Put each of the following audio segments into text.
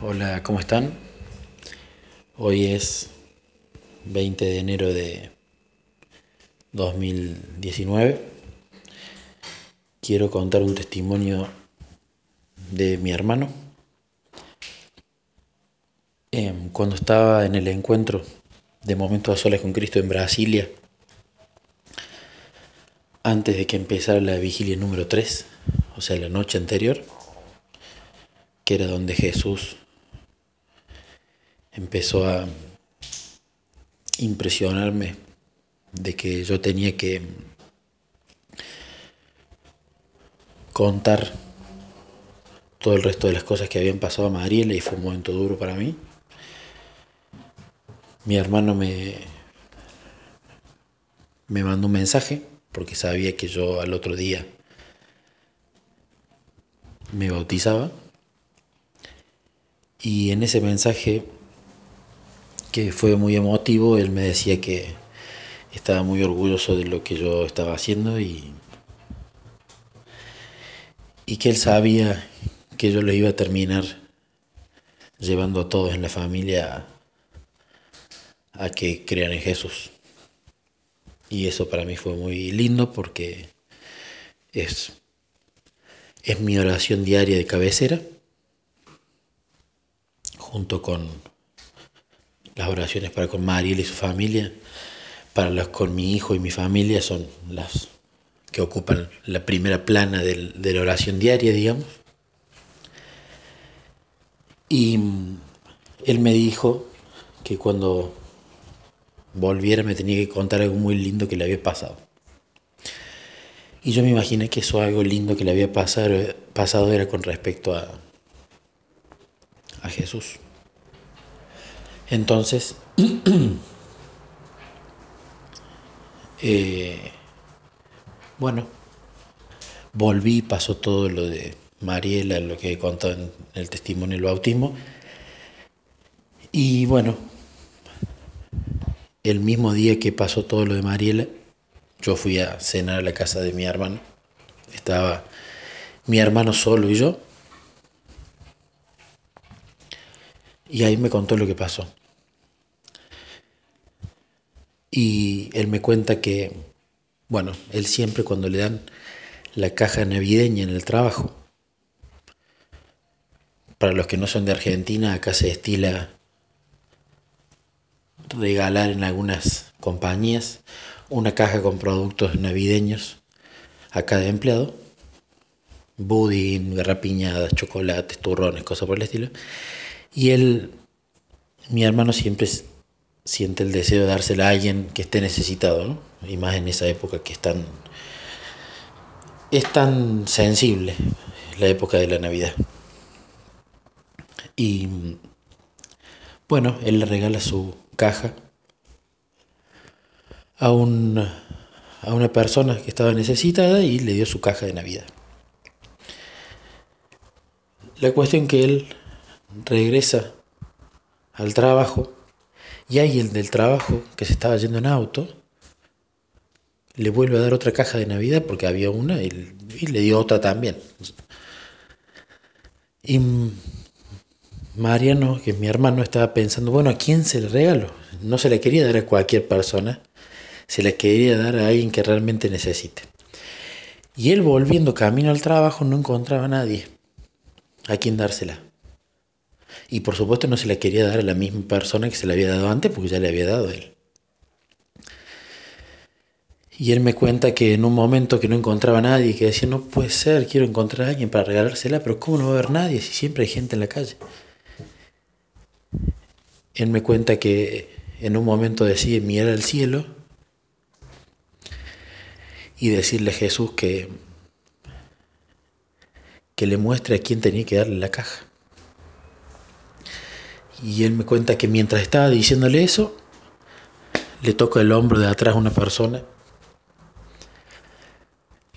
Hola, ¿cómo están? Hoy es 20 de enero de 2019. Quiero contar un testimonio de mi hermano. Em, cuando estaba en el encuentro de Momentos a Soles con Cristo en Brasilia, antes de que empezara la vigilia número 3, o sea, la noche anterior, que era donde Jesús empezó a impresionarme de que yo tenía que contar todo el resto de las cosas que habían pasado a Mariela y fue un momento duro para mí. Mi hermano me, me mandó un mensaje porque sabía que yo al otro día me bautizaba y en ese mensaje fue muy emotivo, él me decía que estaba muy orgulloso de lo que yo estaba haciendo y, y que él sabía que yo lo iba a terminar llevando a todos en la familia a, a que crean en Jesús. Y eso para mí fue muy lindo porque es, es mi oración diaria de cabecera, junto con las oraciones para con Mariel y su familia, para las con mi hijo y mi familia, son las que ocupan la primera plana del, de la oración diaria, digamos. Y él me dijo que cuando volviera me tenía que contar algo muy lindo que le había pasado. Y yo me imaginé que eso algo lindo que le había pasado, pasado era con respecto a, a Jesús. Entonces, eh, bueno, volví, pasó todo lo de Mariela, lo que he contado en el testimonio del bautismo. Y bueno, el mismo día que pasó todo lo de Mariela, yo fui a cenar a la casa de mi hermano. Estaba mi hermano solo y yo. Y ahí me contó lo que pasó. Y él me cuenta que, bueno, él siempre cuando le dan la caja navideña en el trabajo, para los que no son de Argentina, acá se estila regalar en algunas compañías una caja con productos navideños a cada empleado. Budín, garrapiñadas, chocolates, turrones, cosas por el estilo. Y él, mi hermano siempre siente el deseo de dársela a alguien que esté necesitado, ¿no? Y más en esa época que es tan, es tan sensible, la época de la Navidad. Y bueno, él le regala su caja a, un, a una persona que estaba necesitada y le dio su caja de Navidad. La cuestión que él regresa al trabajo y ahí el del trabajo que se estaba yendo en auto le vuelve a dar otra caja de Navidad porque había una y, le dio otra también. Y Mariano, que es mi hermano, estaba pensando, bueno, ¿a quién se le regalo? No se le quería dar a cualquier persona, se le quería dar a alguien que realmente necesite. Y él volviendo camino al trabajo no encontraba a nadie a quien dársela. Y por supuesto no se la quería dar a la misma persona que se la había dado antes porque ya le había dado a él. Y él me cuenta que en un momento que no encontraba a nadie, que decía, no puede ser, quiero encontrar a alguien para regalársela, pero ¿cómo no va a haber nadie si siempre hay gente en la calle? Él me cuenta que en un momento decide mirar al cielo y decirle a Jesús que, que le muestre a quién tenía que darle la caja. Y él me cuenta que mientras estaba diciéndole eso, le toca el hombro de atrás a una persona,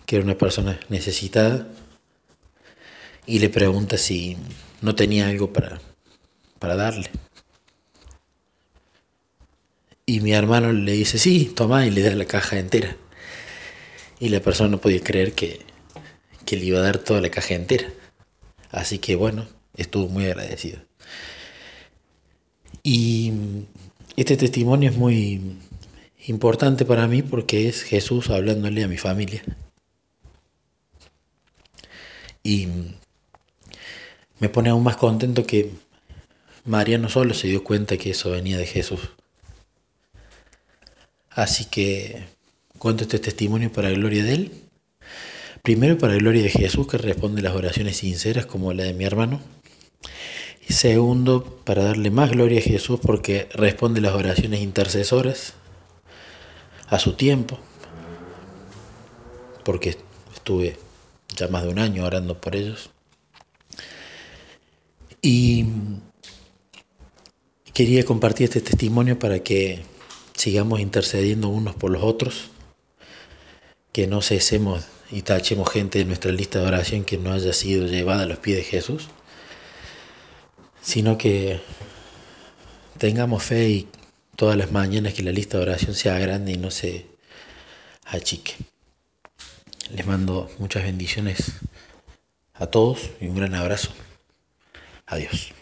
que era una persona necesitada, y le pregunta si no tenía algo para, para darle. Y mi hermano le dice, sí, toma, y le da la caja entera. Y la persona no podía creer que, que le iba a dar toda la caja entera. Así que bueno, estuvo muy agradecido. Y este testimonio es muy importante para mí porque es Jesús hablándole a mi familia. Y me pone aún más contento que María no solo se dio cuenta que eso venía de Jesús. Así que cuento este testimonio para la gloria de Él. Primero para la gloria de Jesús que responde las oraciones sinceras como la de mi hermano. Segundo para darle más gloria a Jesús porque responde las oraciones intercesoras a su tiempo. Porque estuve ya más de un año orando por ellos. Y quería compartir este testimonio para que sigamos intercediendo unos por los otros, que no cesemos y tachemos gente de nuestra lista de oración que no haya sido llevada a los pies de Jesús, sino que tengamos fe y todas las mañanas que la lista de oración sea grande y no se achique. Les mando muchas bendiciones a todos y un gran abrazo. Adiós.